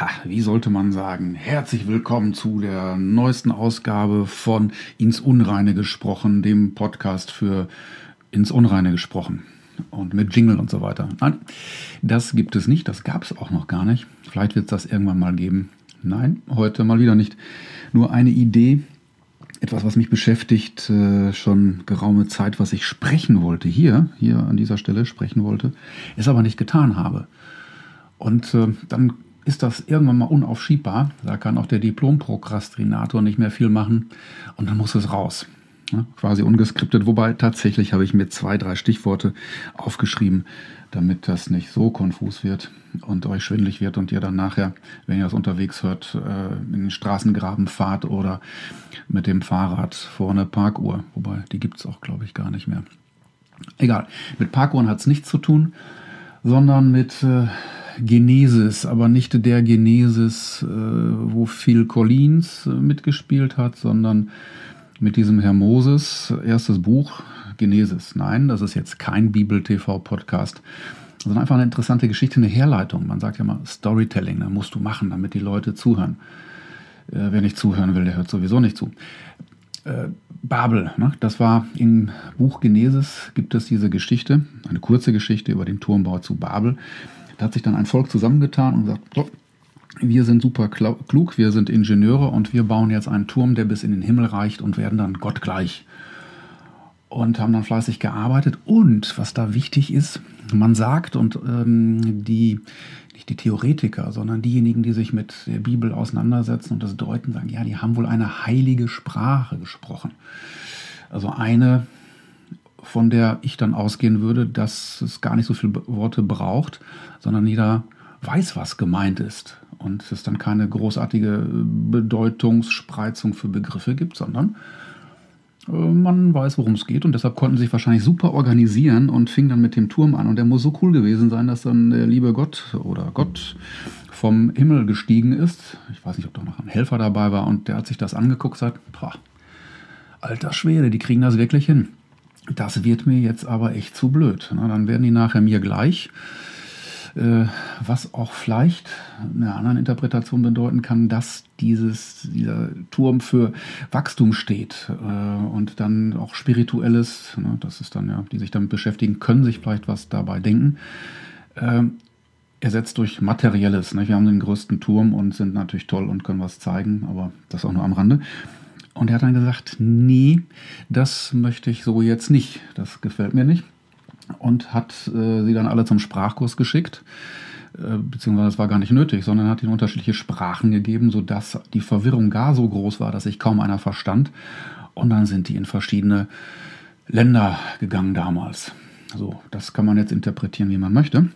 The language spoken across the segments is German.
ha, wie sollte man sagen, herzlich willkommen zu der neuesten Ausgabe von Ins Unreine gesprochen, dem Podcast für Ins Unreine gesprochen und mit Jingle und so weiter. Nein, das gibt es nicht, das gab es auch noch gar nicht. Vielleicht wird es das irgendwann mal geben. Nein, heute mal wieder nicht. Nur eine Idee, etwas, was mich beschäftigt, äh, schon geraume Zeit, was ich sprechen wollte, hier, hier an dieser Stelle sprechen wollte, es aber nicht getan habe. Und äh, dann ist das irgendwann mal unaufschiebbar. Da kann auch der Diplomprokrastinator nicht mehr viel machen und dann muss es raus. Ja, quasi ungeskriptet. Wobei tatsächlich habe ich mir zwei, drei Stichworte aufgeschrieben, damit das nicht so konfus wird und euch schwindlig wird und ihr dann nachher, wenn ihr das unterwegs hört, äh, in den Straßengraben fahrt oder mit dem Fahrrad vor eine Parkuhr. Wobei, die gibt es auch, glaube ich, gar nicht mehr. Egal, mit Parkuhren hat es nichts zu tun, sondern mit äh, Genesis, aber nicht der Genesis, äh, wo Phil Collins äh, mitgespielt hat, sondern mit diesem Herr Moses, erstes Buch, Genesis. Nein, das ist jetzt kein Bibel-TV-Podcast, sondern einfach eine interessante Geschichte, eine Herleitung. Man sagt ja mal Storytelling, da musst du machen, damit die Leute zuhören. Äh, wer nicht zuhören will, der hört sowieso nicht zu. Babel, ne? das war im Buch Genesis, gibt es diese Geschichte, eine kurze Geschichte über den Turmbau zu Babel. Da hat sich dann ein Volk zusammengetan und gesagt, so, wir sind super klug, wir sind Ingenieure und wir bauen jetzt einen Turm, der bis in den Himmel reicht und werden dann Gott gleich. Und haben dann fleißig gearbeitet. Und was da wichtig ist, man sagt, und ähm, die, nicht die Theoretiker, sondern diejenigen, die sich mit der Bibel auseinandersetzen und das deuten, sagen, ja, die haben wohl eine heilige Sprache gesprochen. Also eine, von der ich dann ausgehen würde, dass es gar nicht so viele Worte braucht, sondern jeder weiß, was gemeint ist. Und es dann keine großartige Bedeutungsspreizung für Begriffe gibt, sondern äh, man weiß, worum es geht. Und deshalb konnten sie sich wahrscheinlich super organisieren und fing dann mit dem Turm an. Und der muss so cool gewesen sein, dass dann der liebe Gott oder Gott vom Himmel gestiegen ist. Ich weiß nicht, ob da noch ein Helfer dabei war. Und der hat sich das angeguckt und sagt, boah, alter Schwede, die kriegen das wirklich hin. Das wird mir jetzt aber echt zu blöd. Na, dann werden die nachher mir gleich äh, was auch vielleicht einer anderen Interpretation bedeuten kann, dass dieses, dieser Turm für Wachstum steht äh, und dann auch spirituelles, ne, das ist dann ja, die sich damit beschäftigen, können sich vielleicht was dabei denken. Äh, ersetzt durch materielles. Ne? Wir haben den größten Turm und sind natürlich toll und können was zeigen, aber das auch nur am Rande. Und er hat dann gesagt, nee, das möchte ich so jetzt nicht. Das gefällt mir nicht und hat äh, sie dann alle zum Sprachkurs geschickt. Äh, beziehungsweise es war gar nicht nötig, sondern hat ihnen unterschiedliche Sprachen gegeben, sodass die Verwirrung gar so groß war, dass sich kaum einer verstand. Und dann sind die in verschiedene Länder gegangen damals. So, das kann man jetzt interpretieren, wie man möchte.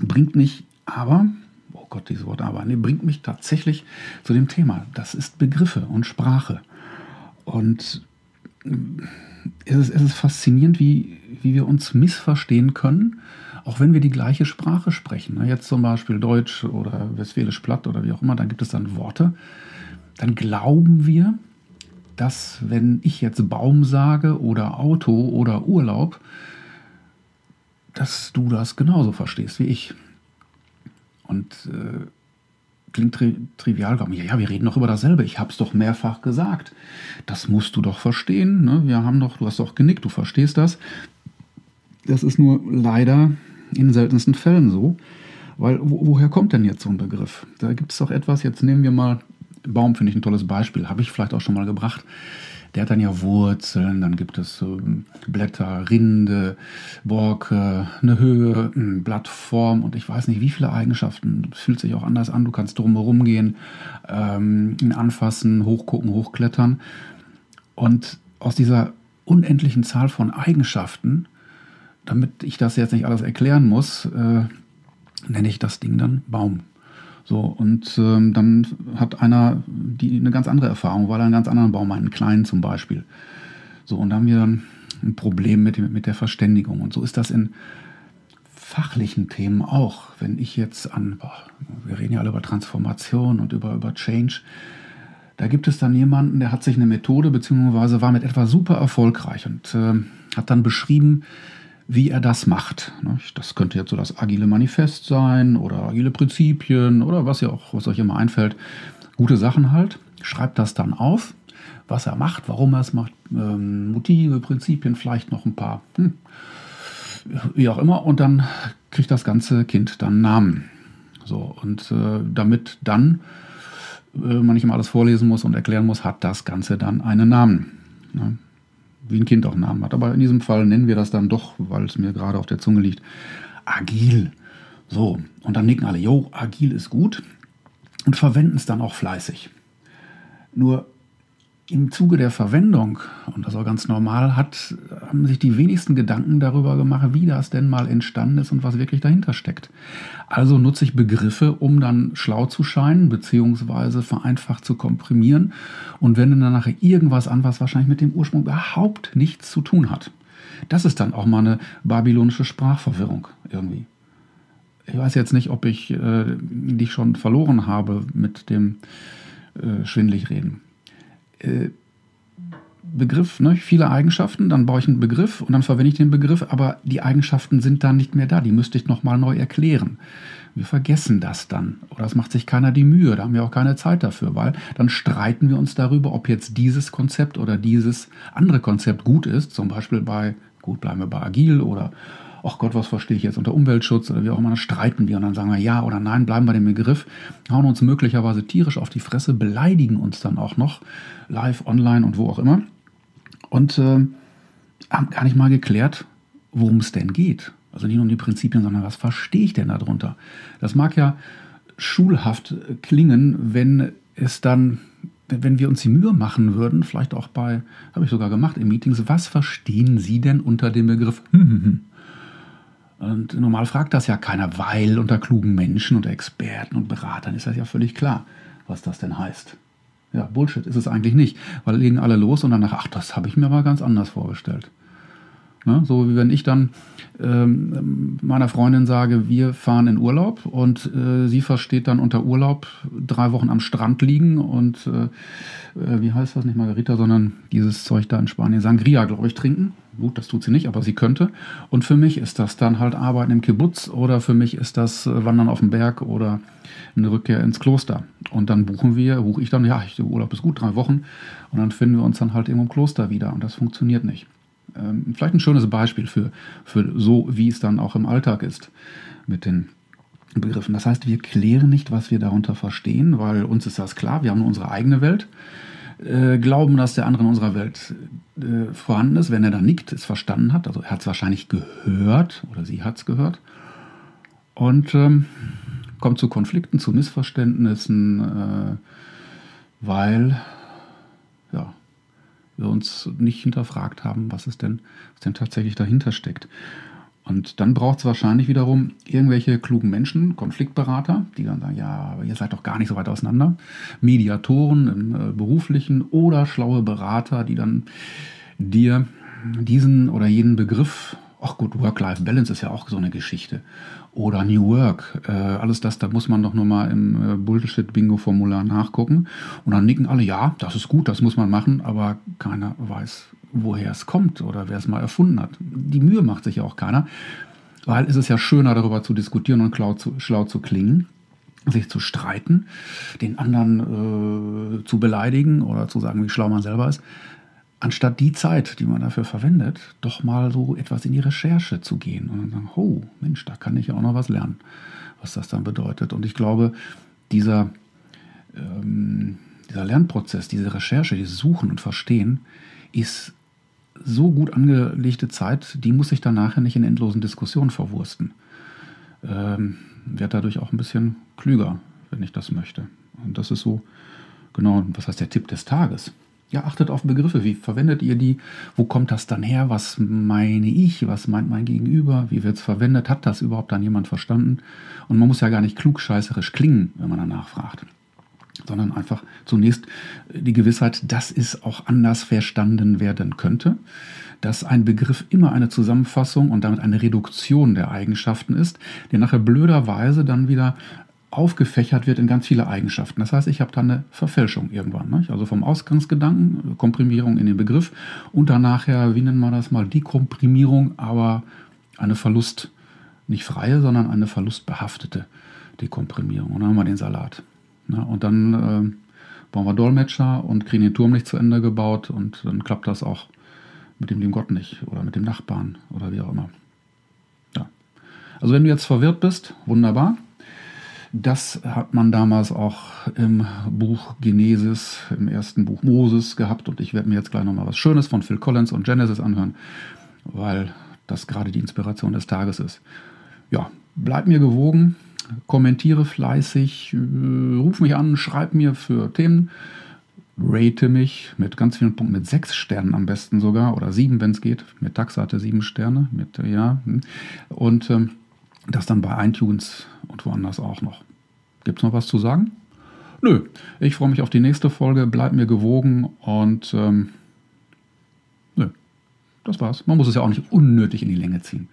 Bringt mich aber, oh Gott, dieses Wort aber, nee, bringt mich tatsächlich zu dem Thema. Das ist Begriffe und Sprache. Und es ist, es ist faszinierend, wie, wie wir uns missverstehen können, auch wenn wir die gleiche Sprache sprechen. Jetzt zum Beispiel Deutsch oder Westfälisch Platt oder wie auch immer, da gibt es dann Worte. Dann glauben wir, dass wenn ich jetzt Baum sage oder Auto oder Urlaub, dass du das genauso verstehst wie ich. Und äh, klingt tri trivial. Ja, ja, wir reden doch über dasselbe. Ich habe es doch mehrfach gesagt. Das musst du doch verstehen. Ne? Wir haben doch, du hast doch genickt, du verstehst das. Das ist nur leider in seltensten Fällen so. Weil wo, woher kommt denn jetzt so ein Begriff? Da gibt es doch etwas, jetzt nehmen wir mal, Baum finde ich ein tolles Beispiel, habe ich vielleicht auch schon mal gebracht der hat dann ja Wurzeln, dann gibt es Blätter, Rinde, Borke, eine Höhe, eine Blattform und ich weiß nicht, wie viele Eigenschaften. Es fühlt sich auch anders an. Du kannst drumherum gehen, ähm, ihn anfassen, hochgucken, hochklettern. Und aus dieser unendlichen Zahl von Eigenschaften, damit ich das jetzt nicht alles erklären muss, äh, nenne ich das Ding dann Baum. So, und ähm, dann hat einer die eine ganz andere Erfahrung, weil er einen ganz anderen Baum hat, einen kleinen zum Beispiel. So, und da haben wir dann ein Problem mit, mit der Verständigung. Und so ist das in fachlichen Themen auch. Wenn ich jetzt an, boah, wir reden ja alle über Transformation und über, über Change, da gibt es dann jemanden, der hat sich eine Methode beziehungsweise war mit etwas super erfolgreich und äh, hat dann beschrieben, wie er das macht. Das könnte jetzt so das agile Manifest sein oder agile Prinzipien oder was, ihr auch, was euch immer einfällt. Gute Sachen halt. Schreibt das dann auf, was er macht, warum er es macht, ähm, Motive, Prinzipien, vielleicht noch ein paar, hm, wie auch immer. Und dann kriegt das ganze Kind dann Namen. So, und äh, damit dann äh, man nicht immer alles vorlesen muss und erklären muss, hat das Ganze dann einen Namen. Ja wie ein Kind auch einen Namen hat. Aber in diesem Fall nennen wir das dann doch, weil es mir gerade auf der Zunge liegt, agil. So, und dann nicken alle, jo, agil ist gut und verwenden es dann auch fleißig. Nur im Zuge der Verwendung, und das auch ganz normal, hat, haben sich die wenigsten Gedanken darüber gemacht, wie das denn mal entstanden ist und was wirklich dahinter steckt. Also nutze ich Begriffe, um dann schlau zu scheinen, beziehungsweise vereinfacht zu komprimieren und wende dann nachher irgendwas an, was wahrscheinlich mit dem Ursprung überhaupt nichts zu tun hat. Das ist dann auch mal eine babylonische Sprachverwirrung irgendwie. Ich weiß jetzt nicht, ob ich äh, dich schon verloren habe mit dem äh, schwindlig reden äh, Begriff, ne, viele Eigenschaften, dann baue ich einen Begriff und dann verwende ich den Begriff, aber die Eigenschaften sind dann nicht mehr da, die müsste ich nochmal neu erklären. Wir vergessen das dann oder es macht sich keiner die Mühe, da haben wir auch keine Zeit dafür, weil dann streiten wir uns darüber, ob jetzt dieses Konzept oder dieses andere Konzept gut ist, zum Beispiel bei, gut, bleiben wir bei Agil oder ach Gott, was verstehe ich jetzt unter Umweltschutz oder wie auch immer, dann streiten wir und dann sagen wir ja oder nein, bleiben bei dem Begriff, hauen uns möglicherweise tierisch auf die Fresse, beleidigen uns dann auch noch, live, online und wo auch immer. Und äh, haben gar nicht mal geklärt, worum es denn geht. Also nicht nur um die Prinzipien, sondern was verstehe ich denn darunter? Das mag ja schulhaft klingen, wenn es dann, wenn wir uns die Mühe machen würden, vielleicht auch bei, habe ich sogar gemacht in Meetings, was verstehen Sie denn unter dem Begriff? Und normal fragt das ja keiner, weil unter klugen Menschen und Experten und Beratern ist das ja völlig klar, was das denn heißt. Ja, Bullshit ist es eigentlich nicht, weil legen alle los und danach, ach, das habe ich mir mal ganz anders vorgestellt. Ne? So wie wenn ich dann ähm, meiner Freundin sage, wir fahren in Urlaub und äh, sie versteht dann unter Urlaub drei Wochen am Strand liegen und äh, äh, wie heißt das nicht Margarita, sondern dieses Zeug da in Spanien, Sangria, glaube ich, trinken. Gut, das tut sie nicht, aber sie könnte. Und für mich ist das dann halt Arbeiten im Kibbutz oder für mich ist das äh, Wandern auf dem Berg oder eine Rückkehr ins Kloster. Und dann buchen wir, buche ich dann, ja, der Urlaub ist gut, drei Wochen. Und dann finden wir uns dann halt irgendwo im Kloster wieder. Und das funktioniert nicht ähm, vielleicht ein schönes Beispiel für, für so, wie es dann auch im Alltag ist mit den Begriffen. Das heißt, wir klären nicht, was wir darunter verstehen, weil uns ist das klar, wir haben nur unsere eigene Welt, äh, glauben, dass der andere in unserer Welt äh, vorhanden ist, wenn er dann nickt, es verstanden hat, also er hat es wahrscheinlich gehört oder sie hat es gehört und ähm, kommt zu Konflikten, zu Missverständnissen, äh, weil ja, wir uns nicht hinterfragt haben, was es denn, was denn tatsächlich dahinter steckt. Und dann braucht es wahrscheinlich wiederum irgendwelche klugen Menschen, Konfliktberater, die dann sagen, ja, aber ihr seid doch gar nicht so weit auseinander. Mediatoren im äh, beruflichen oder schlaue Berater, die dann dir diesen oder jenen Begriff, ach gut, Work-Life-Balance ist ja auch so eine Geschichte. Oder New Work, äh, alles das, da muss man doch nur mal im äh, Bullshit-Bingo-Formular nachgucken. Und dann nicken alle, ja, das ist gut, das muss man machen, aber keiner weiß, woher es kommt oder wer es mal erfunden hat. Die Mühe macht sich ja auch keiner, weil es ist ja schöner, darüber zu diskutieren und schlau zu, schlau zu klingen, sich zu streiten, den anderen äh, zu beleidigen oder zu sagen, wie schlau man selber ist, anstatt die Zeit, die man dafür verwendet, doch mal so etwas in die Recherche zu gehen und dann sagen, oh Mensch, da kann ich ja auch noch was lernen, was das dann bedeutet. Und ich glaube, dieser, ähm, dieser Lernprozess, diese Recherche, dieses Suchen und Verstehen ist so gut angelegte Zeit, die muss ich dann nachher nicht in endlosen Diskussionen verwursten. Ähm, Werde dadurch auch ein bisschen klüger, wenn ich das möchte. Und das ist so, genau, was heißt der Tipp des Tages? Ja, achtet auf Begriffe. Wie verwendet ihr die? Wo kommt das dann her? Was meine ich? Was meint mein Gegenüber? Wie wird es verwendet? Hat das überhaupt dann jemand verstanden? Und man muss ja gar nicht klugscheißerisch klingen, wenn man danach fragt sondern einfach zunächst die Gewissheit, dass es auch anders verstanden werden könnte, dass ein Begriff immer eine Zusammenfassung und damit eine Reduktion der Eigenschaften ist, die nachher blöderweise dann wieder aufgefächert wird in ganz viele Eigenschaften. Das heißt, ich habe dann eine Verfälschung irgendwann. Nicht? Also vom Ausgangsgedanken, Komprimierung in den Begriff und dann nachher, wie nennen wir das mal, Dekomprimierung, aber eine Verlust, nicht freie, sondern eine verlustbehaftete Dekomprimierung. Und dann haben wir den Salat. Ja, und dann äh, bauen wir Dolmetscher und kriegen den Turm nicht zu Ende gebaut und dann klappt das auch mit dem lieben Gott nicht oder mit dem Nachbarn oder wie auch immer. Ja. Also wenn du jetzt verwirrt bist, wunderbar. Das hat man damals auch im Buch Genesis, im ersten Buch Moses gehabt und ich werde mir jetzt gleich nochmal was Schönes von Phil Collins und Genesis anhören, weil das gerade die Inspiration des Tages ist. Ja, bleib mir gewogen, kommentiere fleißig, äh, ruf mich an, schreib mir für Themen, rate mich mit ganz vielen Punkten, mit sechs Sternen am besten sogar oder sieben, wenn es geht. Mit Taxa hatte sieben Sterne, mit ja. Hm. Und ähm, das dann bei iTunes und woanders auch noch. Gibt es noch was zu sagen? Nö, ich freue mich auf die nächste Folge, bleib mir gewogen und ähm, nö, das war's. Man muss es ja auch nicht unnötig in die Länge ziehen.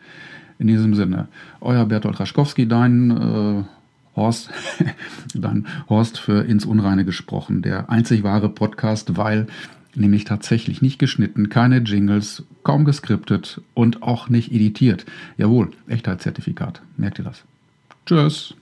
In diesem Sinne, euer Bertolt Raschkowski, dein äh, Horst, dein Horst für ins Unreine gesprochen, der einzig wahre Podcast, weil nämlich tatsächlich nicht geschnitten, keine Jingles, kaum geskriptet und auch nicht editiert. Jawohl, Echtheitszertifikat. Merkt ihr das? Tschüss.